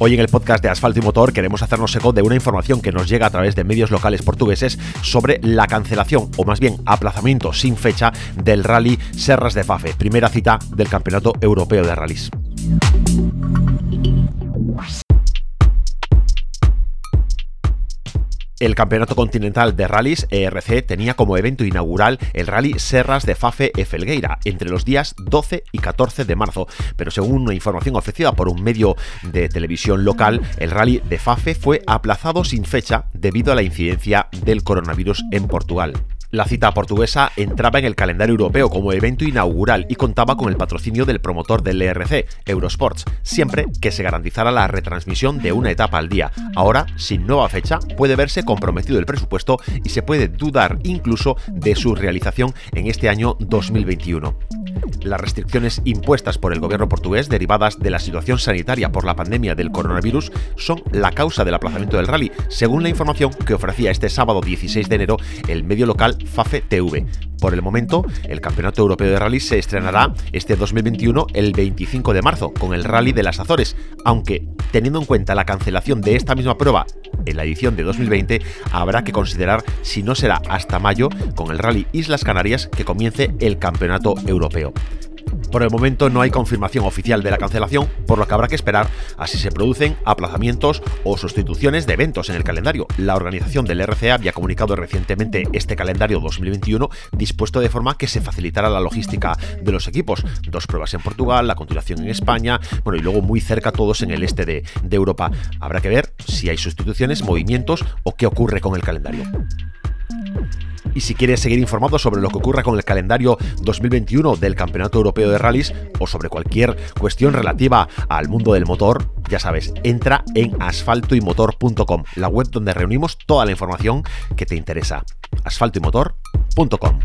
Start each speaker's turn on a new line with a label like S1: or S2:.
S1: Hoy en el podcast de Asfalto y Motor queremos hacernos eco de una información que nos llega a través de medios locales portugueses sobre la cancelación o más bien aplazamiento sin fecha del rally Serras de Fafe, primera cita del Campeonato Europeo de Rallys. El Campeonato Continental de Rallys, ERC, tenía como evento inaugural el Rally Serras de Fafe e Felgueira entre los días 12 y 14 de marzo, pero según una información ofrecida por un medio de televisión local, el Rally de Fafe fue aplazado sin fecha debido a la incidencia del coronavirus en Portugal. La cita portuguesa entraba en el calendario europeo como evento inaugural y contaba con el patrocinio del promotor del ERC, Eurosports, siempre que se garantizara la retransmisión de una etapa al día. Ahora, sin nueva fecha, puede verse comprometido el presupuesto y se puede dudar incluso de su realización en este año 2021. Las restricciones impuestas por el gobierno portugués derivadas de la situación sanitaria por la pandemia del coronavirus son la causa del aplazamiento del rally, según la información que ofrecía este sábado 16 de enero el medio local FAFE TV. Por el momento, el Campeonato Europeo de Rally se estrenará este 2021 el 25 de marzo con el Rally de las Azores, aunque teniendo en cuenta la cancelación de esta misma prueba en la edición de 2020, habrá que considerar si no será hasta mayo con el Rally Islas Canarias que comience el Campeonato Europeo. Por el momento no hay confirmación oficial de la cancelación, por lo que habrá que esperar a si se producen aplazamientos o sustituciones de eventos en el calendario. La organización del RCA había comunicado recientemente este calendario 2021 dispuesto de forma que se facilitara la logística de los equipos. Dos pruebas en Portugal, la continuación en España, bueno, y luego muy cerca todos en el este de, de Europa. Habrá que ver si hay sustituciones, movimientos o qué ocurre con el calendario. Y si quieres seguir informado sobre lo que ocurra con el calendario 2021 del Campeonato Europeo de Rallys o sobre cualquier cuestión relativa al mundo del motor, ya sabes, entra en asfaltoymotor.com, la web donde reunimos toda la información que te interesa. asfaltoymotor.com.